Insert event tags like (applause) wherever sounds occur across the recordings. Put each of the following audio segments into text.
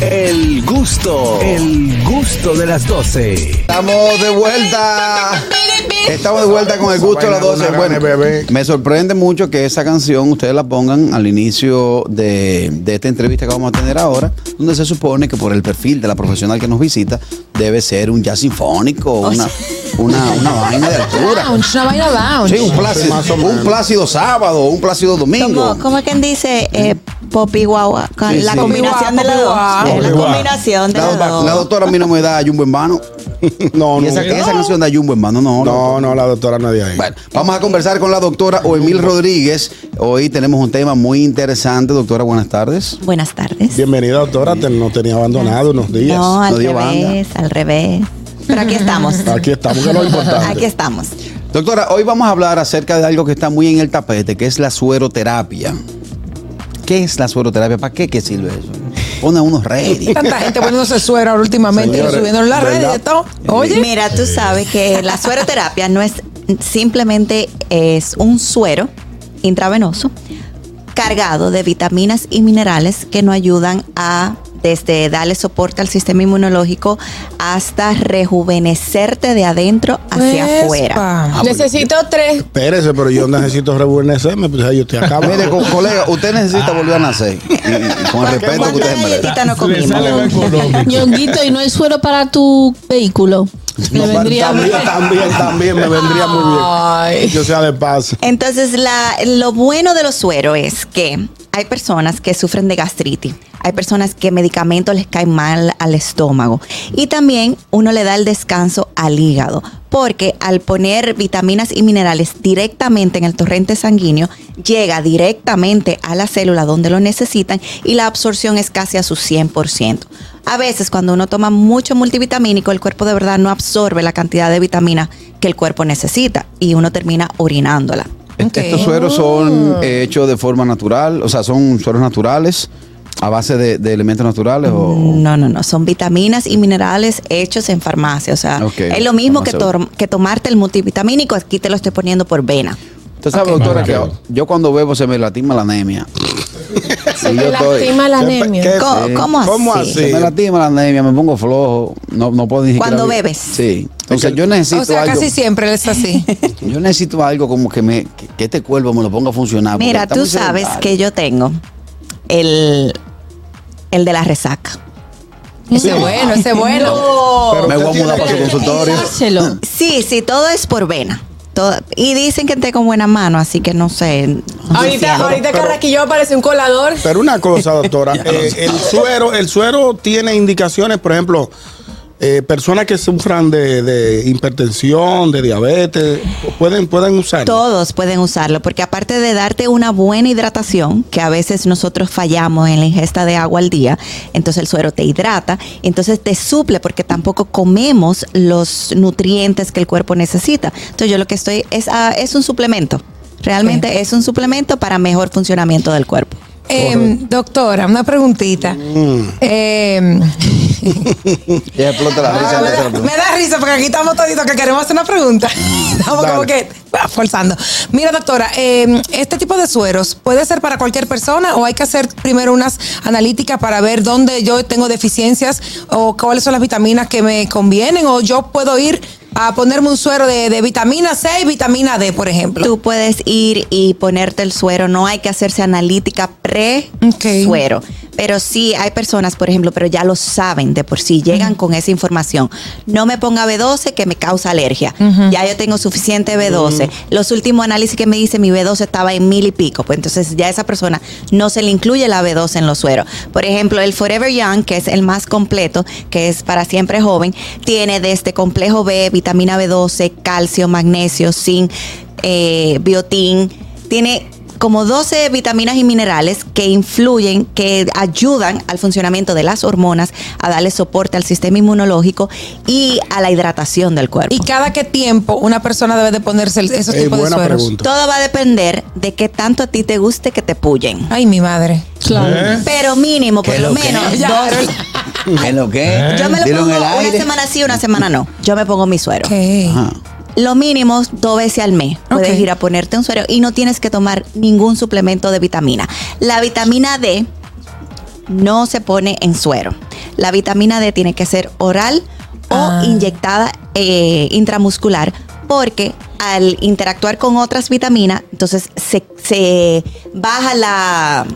El gusto, el gusto de las 12. Estamos de vuelta. Estamos de vuelta con el gusto de las 12. Bueno, me sorprende mucho que esa canción ustedes la pongan al inicio de, de esta entrevista que vamos a tener ahora, donde se supone que por el perfil de la profesional que nos visita debe ser un jazz sinfónico, una, una, una vaina de altura. Lounge, una vaina lounge. Sí, un plácido, un plácido sábado, un plácido domingo. Como, como quien dice eh, Popi Guagua, con Sí, la sí. combinación de las dos. guau. Es la combinación de La, las dos. la doctora a mí no me da Jumbo en vano. (laughs) No, Y no. esa, esa canción de Jumbo en vano, no. No, no, la doctora no es de ahí. Bueno, vamos a conversar con la doctora Oemil Rodríguez. Hoy tenemos un tema muy interesante. Doctora, buenas tardes. Buenas tardes. Bienvenida, doctora. Te, no tenía abandonado unos días. No, al No revés, al revés. Pero aquí estamos. (laughs) Aquí estamos, que es lo importante. Aquí estamos. Doctora, hoy vamos a hablar acerca de algo que está muy en el tapete, que es la sueroterapia. ¿Qué es la sueroterapia? ¿Para qué, qué sirve eso? Pone a unos ready. Tanta gente poniéndose suero ahora últimamente Señores, y subiendo en las redes de todo. Oye, Mira, tú sabes que la sueroterapia no es simplemente es un suero intravenoso cargado de vitaminas y minerales que nos ayudan a desde darle soporte al sistema inmunológico hasta rejuvenecerte de adentro hacia Vespa. afuera. Necesito tres. Espérese, pero yo necesito rejuvenecerme, pues yo estoy acá. Mire, co- colega, usted necesita volver a nacer. Y- y con el respeto que ¿Cuántas usted merece. galletitas no comimos? Ñonguito, y no hay suero para tu vehículo. Me No, vendría también, también, también me vendría muy bien. Ay. Yo sea de paz. Entonces, la- lo bueno de los sueros es que hay personas que sufren de gastritis, hay personas que medicamentos les caen mal al estómago y también uno le da el descanso al hígado, porque al poner vitaminas y minerales directamente en el torrente sanguíneo, llega directamente a la célula donde lo necesitan y la absorción es casi a su 100%. A veces cuando uno toma mucho multivitamínico, el cuerpo de verdad no absorbe la cantidad de vitamina que el cuerpo necesita y uno termina orinándola. Estos sueros son eh, hechos de forma natural, o sea, son sueros naturales a base de, de elementos naturales o No, no, no. Son vitaminas y minerales hechos en farmacia. O sea, es lo mismo que, to- que tomarte el multivitamínico. Aquí te lo estoy poniendo por vena. Usted sabe, doctora, que yo cuando bebo se me lastima la anemia. Se estoy- lastima la ¿Qué- anemia. ¿Cómo, cómo así? ¿Cómo así? Se me lastima la anemia, me pongo flojo, no, no puedo ni siquiera... Cuando bebes. Sí. Entonces yo necesito o sea, algo... casi siempre es así. Yo necesito algo como que me que, que este cuerpo me lo ponga a funcionar. Mira, tú sabes que yo tengo el, el de la resaca. Ese es bueno, ese es bueno. Pero Me voy a mudar para su consultorio. Dárselo. Sí, sí, todo es por vena. Todo- y dicen que tengo buena mano, así que no sé. no sé Ahorita, si- ahorita pero- Carraquillo aparece un colador. Pero una cosa, doctora, (laughs) eh, el suero, el suero tiene indicaciones, por ejemplo, eh, personas que sufran de, de hipertensión, de diabetes, pueden, pueden usarlo. Todos pueden usarlo, porque aparte de darte una buena hidratación, que a veces nosotros fallamos en la ingesta de agua al día, entonces el suero te hidrata, entonces te suple, porque tampoco comemos los nutrientes que el cuerpo necesita. Entonces yo lo que estoy es, ah, es un suplemento. Realmente es un suplemento para mejor funcionamiento del cuerpo. Em, doctora, una preguntita. Em, (laughs) Ya explota la risa. Ah, me, da, me risa porque aquí estamos toditos que queremos hacer una pregunta. (laughs) Estamos Dale. como que ah, forzando. Mira, doctora, eh, ¿este tipo de sueros puede ser para cualquier persona o hay que hacer primero unas analíticas para ver dónde yo tengo deficiencias o cuáles son las vitaminas que me convienen? ¿O yo puedo ir a ponerme un suero de, de vitamina C y vitamina D, por ejemplo? Tú puedes ir y ponerte el suero, no hay que hacerse analítica pre-suero. Pero sí hay personas, por ejemplo, pero ya lo saben de por sí, llegan con esa información. No me ponga B12 que me causa alergia. Ya yo tengo suficiente B12. Los últimos análisis que me dice mi B12 estaba en mil y pico. Pues entonces ya a esa persona no se le incluye la B12 en los sueros. Por ejemplo, el Forever Young, que es el más completo, que es para siempre joven, tiene desde complejo B, vitamina B12, calcio, magnesio, zinc, eh, biotín. Tiene como 12 vitaminas y minerales que influyen, que ayudan al funcionamiento de las hormonas, a darle soporte al sistema inmunológico y a la hidratación del cuerpo. ¿Y cada qué tiempo una persona debe de ponerse el- esos Eh, tipos de sueros? pregunta. Todo va a depender de qué tanto a ti te guste que te puyen. Ay, mi madre. Claro. Pero mínimo, por ¿Qué lo menos, Ya. dos. (laughs) ¿Es lo que? Yo me lo Dilo pongo una semana sí, una semana no. Yo me pongo mi suero. Ok. Ajá. Lo mínimo dos veces al mes puedes ir a ponerte un suero y no tienes que tomar ningún suplemento de vitamina. La vitamina D no se pone en suero. La vitamina D tiene que ser oral o Ah. inyectada eh, intramuscular porque al interactuar con otras vitaminas, entonces se, se baja la,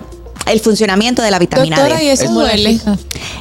el funcionamiento de la vitamina Doctora, y D. eso duele.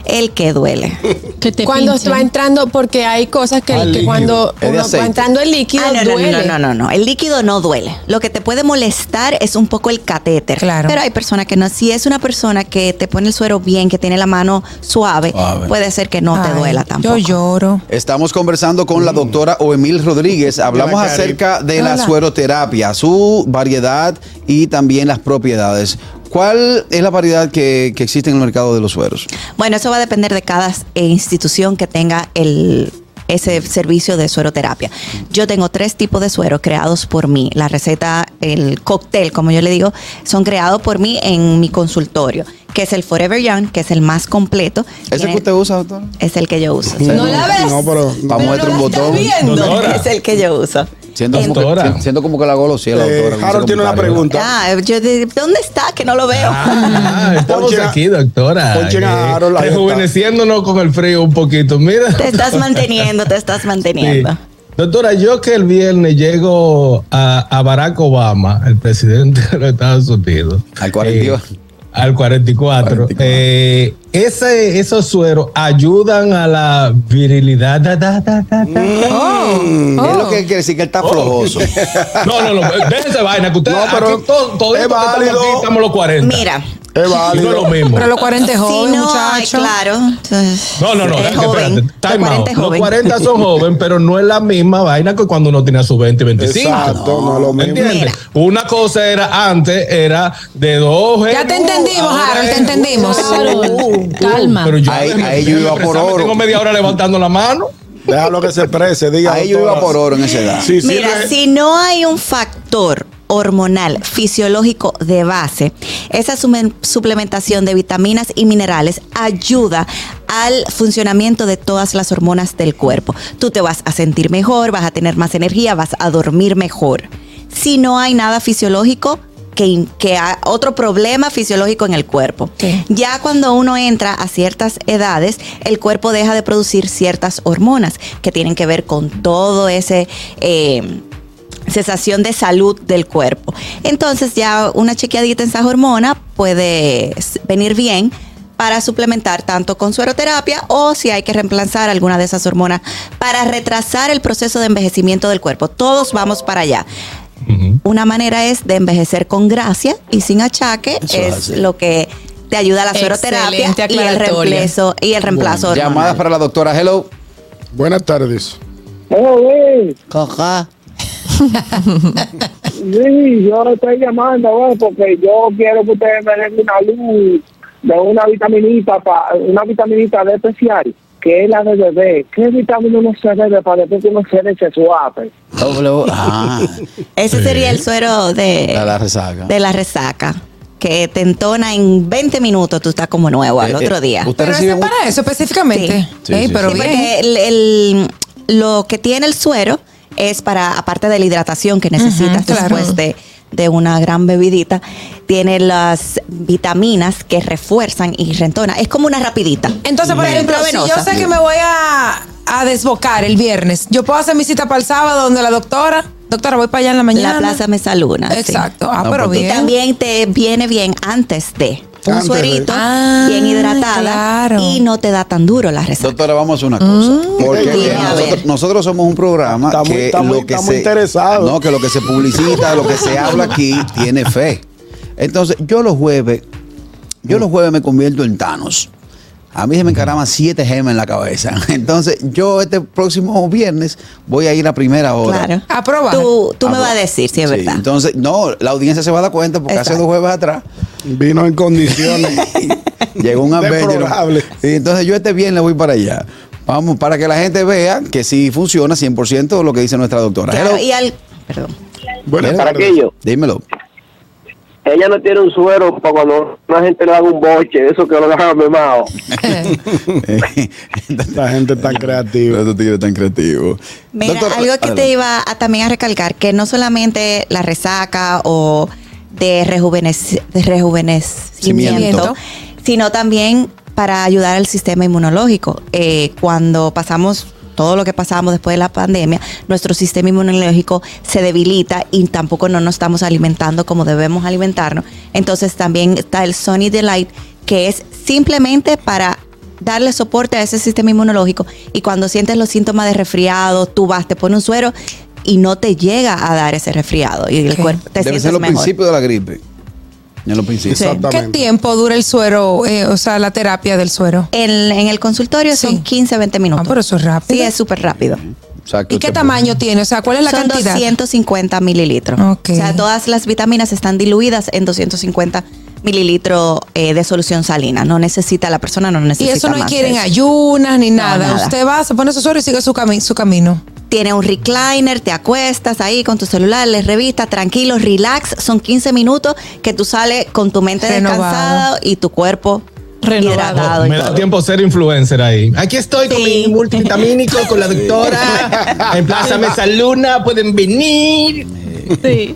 El que duele. Que te Cuando pinchen. va entrando, porque hay cosas que, cuando uno va entrando el líquido Ah, no, no, duele. no, no, no, no. El líquido no duele. Lo que te puede molestar es un poco el catéter. Claro. Pero hay personas que no. Si es una persona que te pone el suero bien, que tiene la mano suave, Suave. puede ser que no te duela tampoco. Yo lloro. Estamos conversando con la doctora Oemil Rodríguez. Hablamos acerca de la Hola. sueroterapia, su variedad y también las propiedades. ¿Cuál es la variedad que, que existe en el mercado de los sueros? Bueno, eso va a depender de cada eh, institución que tenga el ese servicio de sueroterapia. Yo tengo tres tipos de suero creados por mí. La receta, el cóctel, como yo le digo, son creados por mí en mi consultorio, que es el Forever Young, que es el más completo. ¿Ese Tiene- que usted usa, doctor? Es el que yo uso. ¿No la ves? No, pero. Vamos a meter un botón. Doctora. Es el que yo uso. Siento como, que, siento como que la golosía, la Eh, ese Harold tiene una pregunta. Ah, yo de, ¿dónde está? Que no lo veo. Ah, estamos Ponchen aquí, doctora. ponchen a Harold, ahí está. rejuveneciéndonos con el frío un poquito. Mira. Te estás manteniendo, te estás manteniendo. Sí. Doctora, yo que el viernes llego a, a Barack Obama, el presidente de los Estados Unidos. Al 42. eh, al 44. 44. eh, ese, esos sueros ayudan a la virilidad. Da, da, da, da, da. Es lo que quiere decir que él está flojoso. (laughs) No, no, no. Déjense vaina, que ustedes No, pero aquí todos todo es estamos válido. aquí estamos los 40. Mira, Es Y no válido. es lo mismo. Pero los 40 es joven, si no muchacho. claro. entonces, No, no, no, es espérate, joven. espérate. Los Time 40 out. es Los joven. 40 son jóvenes, pero no es la misma vaina que cuando uno tenía sus 20 y 25. Exacto, no, es lo mismo. ¿Entiendes? Mira. Una cosa era antes, era de dos Ya te entendimos, Harold, te entendimos. Calma. Pero yo, Ahí- ahí yo iba por oro. Tengo media hora levantando la mano. Déjalo que se exprese, diga. Ahí yo iba por oro en esa edad. Sí, Mira, sirve- si no hay un factor hormonal fisiológico de base, esa suplementación de vitaminas y minerales ayuda al funcionamiento de todas las hormonas del cuerpo. Tú te vas a sentir mejor, vas a tener más energía, vas a dormir mejor. Si no hay nada fisiológico, que, que ha- otro problema fisiológico en el cuerpo. Sí. Ya cuando uno entra a ciertas edades, el cuerpo deja de producir ciertas hormonas que tienen que ver con todo ese eh, cesación de salud del cuerpo. Entonces ya una chequeadita en esa hormona puede venir bien para suplementar tanto con sueroterapia o si hay que reemplazar alguna de esas hormonas para retrasar el proceso de envejecimiento del cuerpo. Todos vamos para allá. Una manera es de envejecer con gracia y sin achaque, Eso es lo que te ayuda a la sueroterapia y el reemplazo y el reemplazo. Llamadas para la doctora. Hello. Buenas tardes. Coja. Sí, yo le estoy llamando porque yo quiero que ustedes me den una luz de una vitaminita, pa, una vitaminita de especial, que es la de bebé. ¿Qué vitamina uno se bebe para después que uno se leche suave? W. Ah, (laughs) Ese sería el suero de la, la resaca. de la resaca, que te entona en 20 minutos, tú estás como nuevo al Eh, otro eh, día. Usted Pero recibe es un- para eso específicamente. Sí. Pero sí. Sí, bien. porque el- el- lo que tiene el suero es para, aparte de la hidratación que necesitas claro. después de, de una gran bebidita, tiene las vitaminas que refuerzan y rentonan. Es como una rapidita. Entonces, por ejemplo, si yo sé que me voy a, a desbocar el viernes, yo puedo hacer mi cita para el sábado donde la doctora, doctora, voy para allá en la mañana. La Plaza Mesaluna. sí. Exacto. Ah, No, pero pues, Y bien. también te viene bien antes de un Antes suerito, Ah, bien hidratada claro. y no te da tan duro la resaca. Doctora, vamos a hacer una cosa. Porque eh, a nosotros, somos un programa Estamos- que estamos- lo que estamos se interesados. No, que lo que se publicita, lo que se (laughs) habla aquí tiene fe. Entonces, yo los jueves, yo los jueves me convierto en Thanos. A mí se me encaraman siete gemas en la cabeza. (laughs) Entonces, yo este próximo viernes voy a ir a primera hora. Claro. A probar. Tú, tú me vas a decir si es Sí, verdad. Entonces, no, la audiencia se va a dar cuenta porque hace dos jueves atrás Vino en condiciones. (laughs) llegó un Avenger. Y entonces yo este viernes voy para allá. Vamos, para que la gente vea que sí funciona 100% lo que dice nuestra doctora. Claro, y al, perdón. Buenas Para aquello. Dímelo. Ella no tiene un suero para cuando una gente le haga un boche, eso que lo dejan memado. (laughs) Esta gente tan creativa. Estos tigres tan creativos. Mira, algo que te iba a, también a recalcar, que no solamente la resaca o de, rejuvenec- de rejuvenecimiento, Cimiento. sino también para ayudar al sistema inmunológico. Eh, cuando pasamos todo lo que pasamos después de la pandemia, nuestro sistema inmunológico se debilita y tampoco no nos estamos alimentando como debemos alimentarnos. Entonces también está el Sony Delight, que es simplemente para darle soporte a ese sistema inmunológico y cuando sientes los síntomas de resfriado, tú vas, te pones un suero y no te llega a dar ese resfriado y el Ok. cuerpo te Debe sientes ser los mejor. principios de la gripe. En los principios. ¿Qué tiempo dura el suero, eh, o sea, la terapia del suero? En, en el consultorio Sí. son 15, 20 minutos. Ah, pero eso es rápido. Sí, es súper rápido. ¿Y qué tamaño tiene? O sea, ¿cuál es la Son cantidad? 250 mililitros. Ok. O sea, todas las vitaminas están diluidas en 250 mililitros eh, de solución salina. No necesita, la persona no Y necesita eso no más que ir de en eso. ayunas ni No, nada. nada. Usted va, se pone su suero y sigue su, cami- su camino. Tiene un recliner, te acuestas ahí con tu celular, les revista, tranquilo, relax. Son 15 minutos que tú sales con tu mente Renovado. descansada y tu cuerpo Renovado. Me da todo. tiempo ser influencer ahí. Aquí estoy con mi multivitamínico, con la doctora. (laughs) En Plaza Mesa Luna, pueden venir. Sí.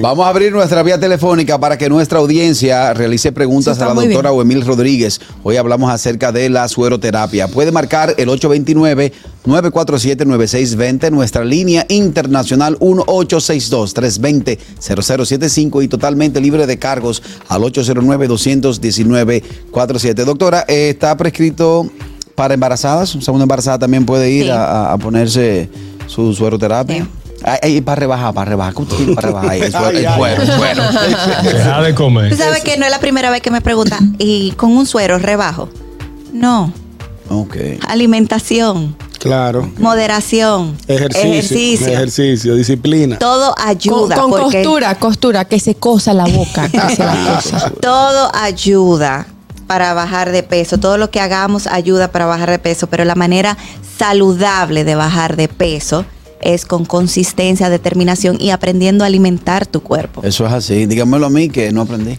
Vamos a abrir nuestra vía telefónica para que nuestra audiencia realice preguntas a la doctora Oemil Rodríguez. Hoy hablamos acerca de la sueroterapia. Puede marcar el 829-947-9620, nuestra línea internacional 1862-320-0075 y totalmente libre de cargos al 809-219-47. Doctora, eh, ¿está prescrito para embarazadas? ¿Un segundo embarazada también puede ir Sí. a, a- a ponerse su sueroterapia? Sí. Ay, ay, para rebajar, para rebajar. ¿Qué usted tiene para rebajar? ahí? El suero, el Ay. (laughs) Deja de comer. Tú sabes que no es la primera vez que me preguntan, ¿y con un suero rebajo? No. Ok. Alimentación, Claro. moderación, Ejercicio. ejercicio. Ejercicio, disciplina. Todo Con, ayuda. con porque costura, costura, que se cosa la boca. Que se la cosa. Todo ayuda para bajar de peso. Todo lo que hagamos ayuda para bajar de peso, pero la manera saludable de bajar de peso es con consistencia, determinación y aprendiendo a alimentar tu cuerpo. Eso es así. Dígamelo a mí que no aprendí.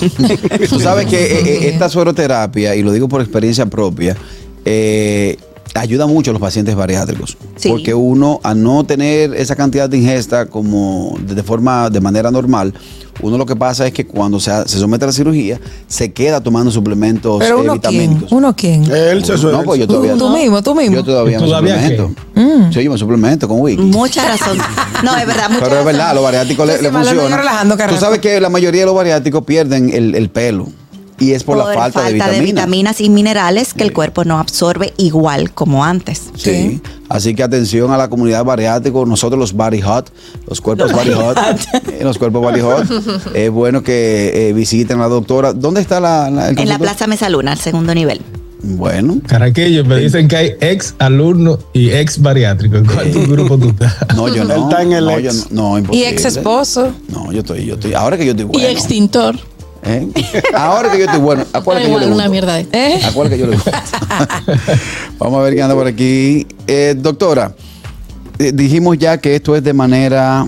(laughs) Tú sabes que eh, eh, esta sueroterapia, y lo digo por experiencia propia, eh, ayuda mucho a los pacientes bariátricos. Sí. Porque uno, a no tener esa cantidad de ingesta como de, de forma, de manera normal, uno lo que pasa es que cuando se, se somete a la cirugía, se queda tomando suplementos Pero eh, uno quién, vitamínicos. uno quién. Él se No, pues yo todavía Tú mismo, tú mismo. Yo todavía, me ¿Todavía suplemento. Sí, yo me suplemento con Wiki. Mucha razón. No, es verdad, mucha Pero es razón. verdad, los bariátricos le, le malo no funciona. está relajando, Tú sabes que la mayoría de los bariátricos pierden el, el pelo. Y es por, la falta, de vitaminas. vitaminas y minerales que el cuerpo no absorbe igual como antes. Sí. Así que atención a la comunidad bariátrica, nosotros los body hot, los cuerpos body hot, eh, los cuerpos body hot. (laughs) es bueno que eh, visiten a la doctora. ¿Dónde está la, la- el En la? Plaza Mesa Luna, al segundo nivel. Bueno, Caraquillo, me dicen que hay ex alumno y ex bariátrico. ¿En cuál tu grupo tú estás? (laughs) no, yo no. Él está en el no, ex. yo no, no, Y imposible. ex esposo. No, yo estoy, yo estoy. Ahora que yo estoy Y bueno. extintor. ¿Eh? Ahora que yo estoy bueno. ¿A cuál Da es que yo le una gusto? mierda de- ¿Eh? ¿A cuál que yo le gusto? (laughs) Vamos a ver qué anda por aquí. Eh, doctora, eh, dijimos ya que esto es de manera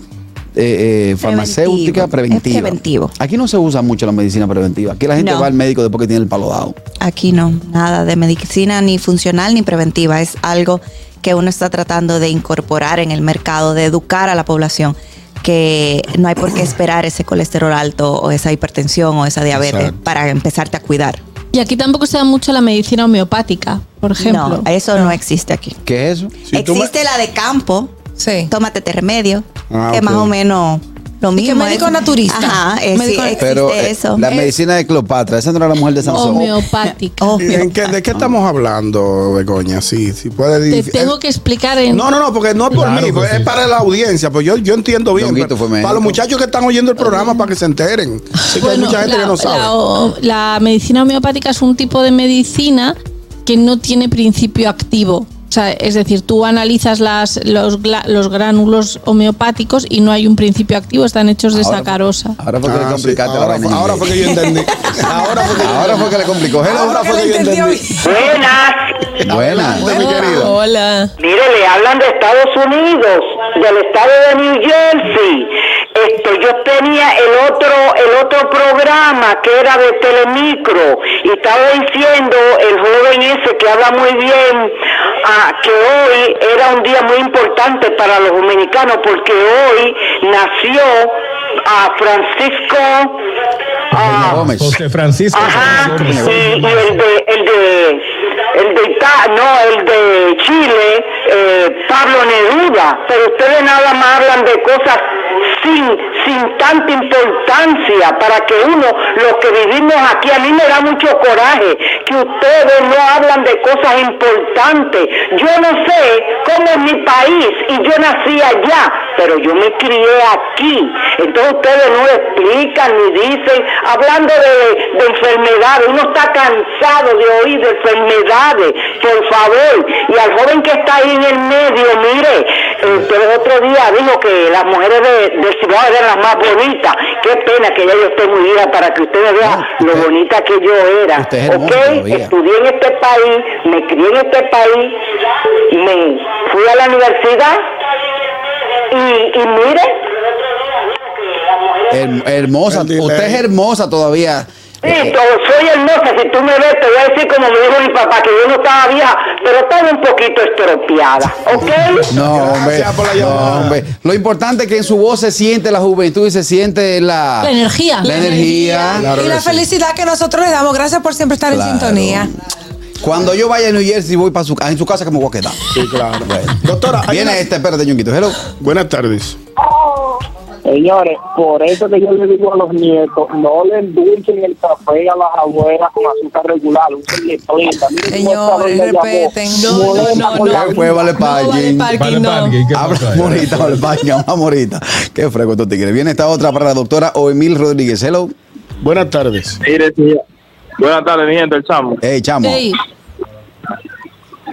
eh, eh, farmacéutica Preventivo. preventiva. Es preventivo. Aquí no se usa mucho la medicina preventiva. Aquí la gente No. va al médico después que tiene el palo dado. Aquí no, nada de medicina ni funcional ni preventiva. Es algo que uno está tratando de incorporar en el mercado, de educar a la población que no hay por qué esperar ese colesterol alto o esa hipertensión o esa diabetes Exacto. para empezarte a cuidar. Y aquí tampoco se da mucho la medicina homeopática, por ejemplo. No, eso no existe aquí. ¿Qué es eso? Si existe la de campo, Sí. tómate este remedio, Ah, que más o menos lo ¿Y qué mismo. médico es- naturista? Ajá, es, sí, Médico- Pero eh, eso. la medicina de Cleopatra, esa no era la mujer de Sansón. Homeopática. Oh, (laughs) ¿Y en qué- ¿De qué estamos hablando, Begoña? Sí, sí puede Te tengo que explicar en... No, no, no, porque no es por Claro mí, sí. es para la audiencia. Pues yo, yo entiendo bien. Ñonguito pero fue médico. para los muchachos que están oyendo el programa, para que se enteren. Sí, que hay Bueno, mucha gente la, que no sabe. la la medicina homeopática es un tipo de medicina que no tiene principio activo. O sea, es decir, tú analizas las, los, los gránulos homeopáticos y no hay un principio activo, están hechos de Ahora- sacarosa. Ahora fue que le Ah, sí, complicaste la ahora, vaina. fue, ahora fue que yo entendí. (laughs) Ahora fue que yo Ahora fue que le complicó. Hello. Ahora fue que yo entendió entendí. Buenas. Buena. Adelante, mi querido. Hola. Mire, le hablan de Estados Unidos, del estado de New Jersey. Yo tenía el otro, el otro programa que era de Telemicro y estaba diciendo el joven ese que habla muy bien ah, que hoy era un día muy importante para los dominicanos porque hoy nació a Francisco Ah, Gómez. José Francisco. Ajá, y, y el de, el de, el de, Ita- no, el de Chile, eh, Pablo Neruda, pero ustedes nada más hablan de cosas sin, sin tanta importancia para que uno, los que vivimos aquí, a mí me da mucho coraje que ustedes no hablan de cosas importantes. Yo no sé cómo es mi país y yo nací allá, pero yo me crié aquí. Entonces ustedes no explican ni dicen, hablando de, de enfermedades, uno está cansado de oír de enfermedades, por favor. Y al joven que está ahí en el medio, mire, eh, pero el otro día dijo que las mujeres de, de Cibao eran las más bonitas. Qué pena que ya yo esté muy vieja para que ustedes vean No, lo usted- bonita que yo era. es ¿Ok? Estudié en este país, me crié en este país, me fui a la universidad y, y mire, Her- hermosa, usted es hermosa todavía. Sí, Eh, to- soy hermosa. Si tú me ves, te voy a decir como me dijo mi papá, que yo no estaba vieja, pero estaba un poquito estropeada. ¿Ok? No, hombre, no, hombre. Lo importante es que en su voz se siente la juventud y se siente la, La energía. La energía. Claro y la sí. felicidad que nosotros le damos. Gracias por siempre estar Claro. en sintonía. Cuando yo vaya a New Jersey, voy para su, en su casa que me voy a quedar. Sí, claro. Doctora, hay Viene una- este, espérate, ñonguito. Hello. buenas tardes. Señores, por eso que yo le digo a los nietos, no le endulcen el café a las abuelas con azúcar regular, cómo esta Señores, respeten. No, no, no, no. ¿Qué fue? Vale parking. Vale, no. parking, ¿qué Abre pasó ahí? morita, vale parking, vamos morita. Qué fresco estos tigres. Viene esta otra para la doctora Oemil Rodríguez. Hello. Buenas tardes. Buenas tardes, mi gente, el chamo. Hey, chamo. Ey,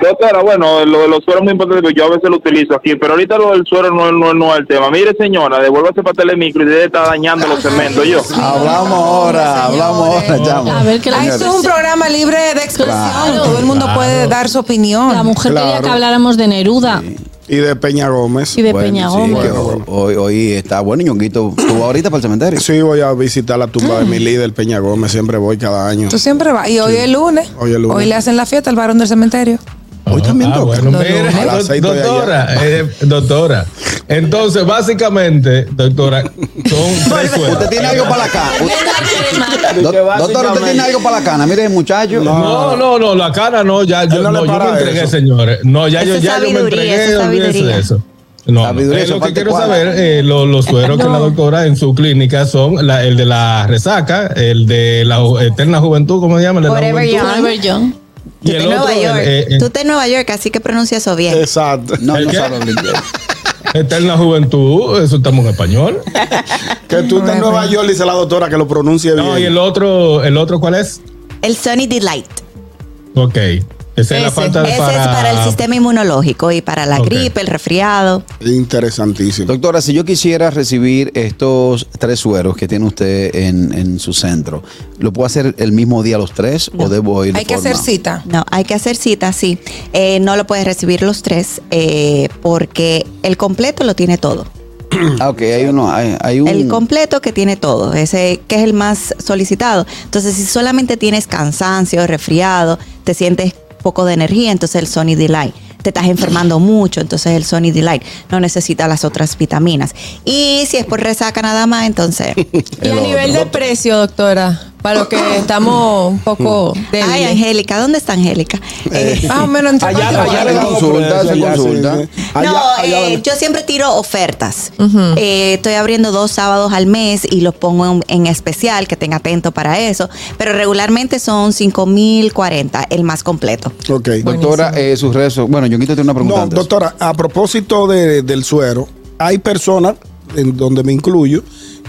Doctora, bueno, lo de los sueros es muy importante porque yo a veces lo utilizo aquí, pero ahorita lo del suero no, no, no es el tema. Mire, señora, devuélvase para Telemicro y debe estar dañando los cementos yo. (laughs) Hablamos ahora, hablamos ahora, chamo. A ver, que la- esto es un programa libre de expresión. Claro, Todo el mundo claro. puede dar su opinión. la mujer quería que habláramos de Neruda Y de Peña Gómez. y de Bueno, Peña sí, Gómez. hoy, hoy está bueno, ñonguito. ¿Tú vas ahorita para el cementerio? Sí, voy a visitar la tumba de mi líder, Peña Gómez. Siempre voy cada año. Tú siempre vas. Y hoy es lunes. Hoy es lunes. Hoy le hacen la fiesta al varón del cementerio. Hoy también Ah, toca. bueno, No, mira. A las seis doctora, eh, doctora. Entonces, básicamente, doctora, son (laughs) tres sueros. ¿Usted tiene algo para la cana? Do- Doctor, ¿usted tiene algo para la cana? Mire, muchacho. No, no, no, la cara no, ya yo, no le no, yo me entregué, eso. señores. No, ya yo, ya yo me entregué, eso olvídense eso. No, no. Sabiduría, Eh, lo que quiero saber, eh, lo- los sueros que la doctora en su clínica son la- el de la resaca, el de la eterna juventud, ¿cómo se llama? El de la Forever juventud. young. Tú el en Nueva otro, York. eh, eh, Tú estás en Nueva York, así que pronuncia eso bien. Exacto. No, ¿El no qué? sabe hablar inglés. eterna juventud, eso estamos en español. (laughs) Que tú estás en Nueva York, dice la doctora, que lo pronuncie bien. No, y el otro, el otro, ¿cuál es? El Sunny Delight. Ok. Esa es la Ese. falta de Ese es para el sistema inmunológico y para la gripe, el resfriado. Interesantísimo. Doctora, si yo quisiera recibir estos tres sueros que tiene usted en, en su centro, ¿lo puedo hacer el mismo día los tres o debo ir de Hay que hacer cita. No, hay que hacer cita, sí. Eh, no lo puedes recibir los tres eh, porque el completo lo tiene todo. (clears throat) Ah, ok, hay uno, hay, hay un... El completo que tiene todo, ese que es el más solicitado. Entonces, si solamente tienes cansancio, resfriado, te sientes poco de energía, entonces el Sony Delight. Te estás enfermando mucho, entonces el Sony Delight no necesita las otras vitaminas. Y si es por resaca nada más, entonces. (laughs) Y a nivel de precio, doctora, para los que estamos un poco Ay, débiles. Angélica, ¿dónde está Angélica? Eh, Más o menos entre Allá, allá le consulta, se sí, consulta. sí. Allá- no, allá eh, yo siempre tiro ofertas. Eh, estoy abriendo dos sábados al mes y los pongo en, en especial, que estén atentos para eso. Pero regularmente son 5.040, el más completo. Ok. Doctora, eh, sus redes... Bueno, yo tiene una pregunta No, antes. doctora, a propósito de- del suero, hay personas, en donde me incluyo,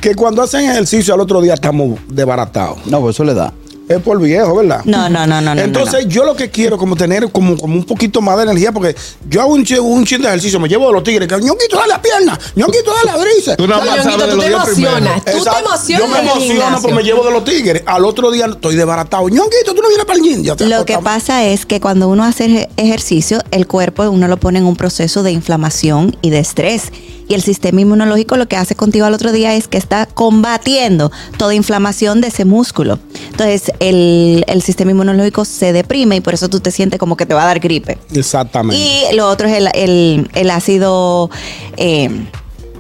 que cuando hacen ejercicio al otro día estamos desbaratados. No, pues eso le da. Es por viejo, ¿verdad? No, no, no, no, no. Entonces, yo lo que quiero como tener como, como un poquito más de energía, porque yo hago un, chi- un chin de ejercicio, me llevo de los tigres, que ñonquito da la pierna, ñonquito da la brisa. Tú nada más Ñonguito, sabes de tú los te emocionas. Tú te emocionas Yo me emociono porque me llevo de los tigres. Al otro día estoy desbaratado. ñonquito, tú no vienes para el gym. Ya te Lo que pasa es que cuando uno hace ej- ejercicio, el cuerpo uno lo pone en un proceso de inflamación y de estrés. Y el sistema inmunológico lo que hace contigo al otro día es que está combatiendo toda inflamación de ese músculo. Entonces el, el sistema inmunológico se deprime y por eso tú te sientes como que te va a dar gripe. Exactamente. Y lo otro es el, el- el ácido... eh,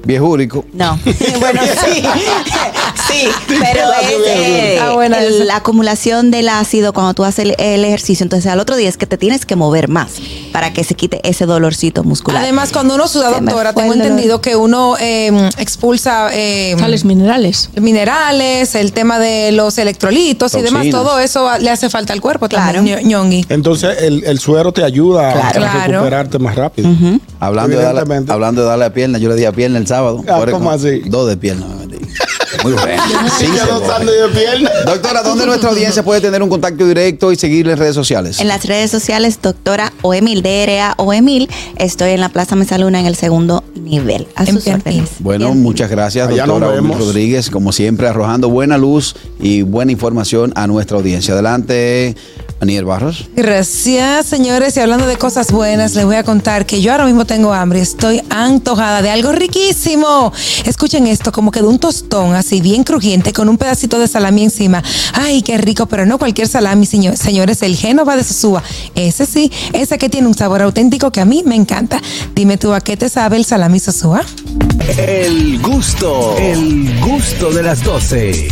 Viejúrico. no, (laughs) (laughs) bueno, sí. (laughs) Sí, (laughs) pero es Ah, buena el- esa. la acumulación del ácido cuando tú haces el, el ejercicio. Entonces, al otro día es que te tienes que mover más para que se quite ese dolorcito muscular. Además, cuando uno suda, Se doctora, tengo entendido que uno eh, expulsa eh, Sales minerales. minerales, el tema de los electrolitos y demás, todo eso le hace falta al cuerpo Claro. Ñongui. Entonces el, el suero te ayuda Claro. a recuperarte más rápido. Hablando de, darle, hablando de darle a pierna, yo le di a pierna el sábado. Ah, ¿cómo así? Dos de pierna me metí. Muy bueno. (laughs) Sí, de pierna. Doctora, ¿dónde nuestra audiencia puede tener un contacto directo y seguirle en redes sociales? En las redes sociales, doctora Oemil, DRA Oemil. Estoy en la Plaza Mesaluna en el segundo nivel. A sus órdenes. Bueno, Bien. muchas gracias, Allá doctora vemos. Rodríguez, como siempre, arrojando buena luz y buena información a nuestra audiencia. Adelante, Aniel Barros. Gracias, señores. Y hablando de cosas buenas, les voy a contar que yo ahora mismo tengo hambre. Estoy antojada de algo riquísimo. Escuchen esto, como que de un tostón así bien crujiente con un pedacito de salami encima. Ay, qué rico, pero no cualquier salami, señor- señores. El Génova de Sosúa. Ese sí, ese que tiene un sabor auténtico que a mí me encanta. Dime tú, ¿a qué te sabe el salami Sosúa? El gusto, el gusto de las 12.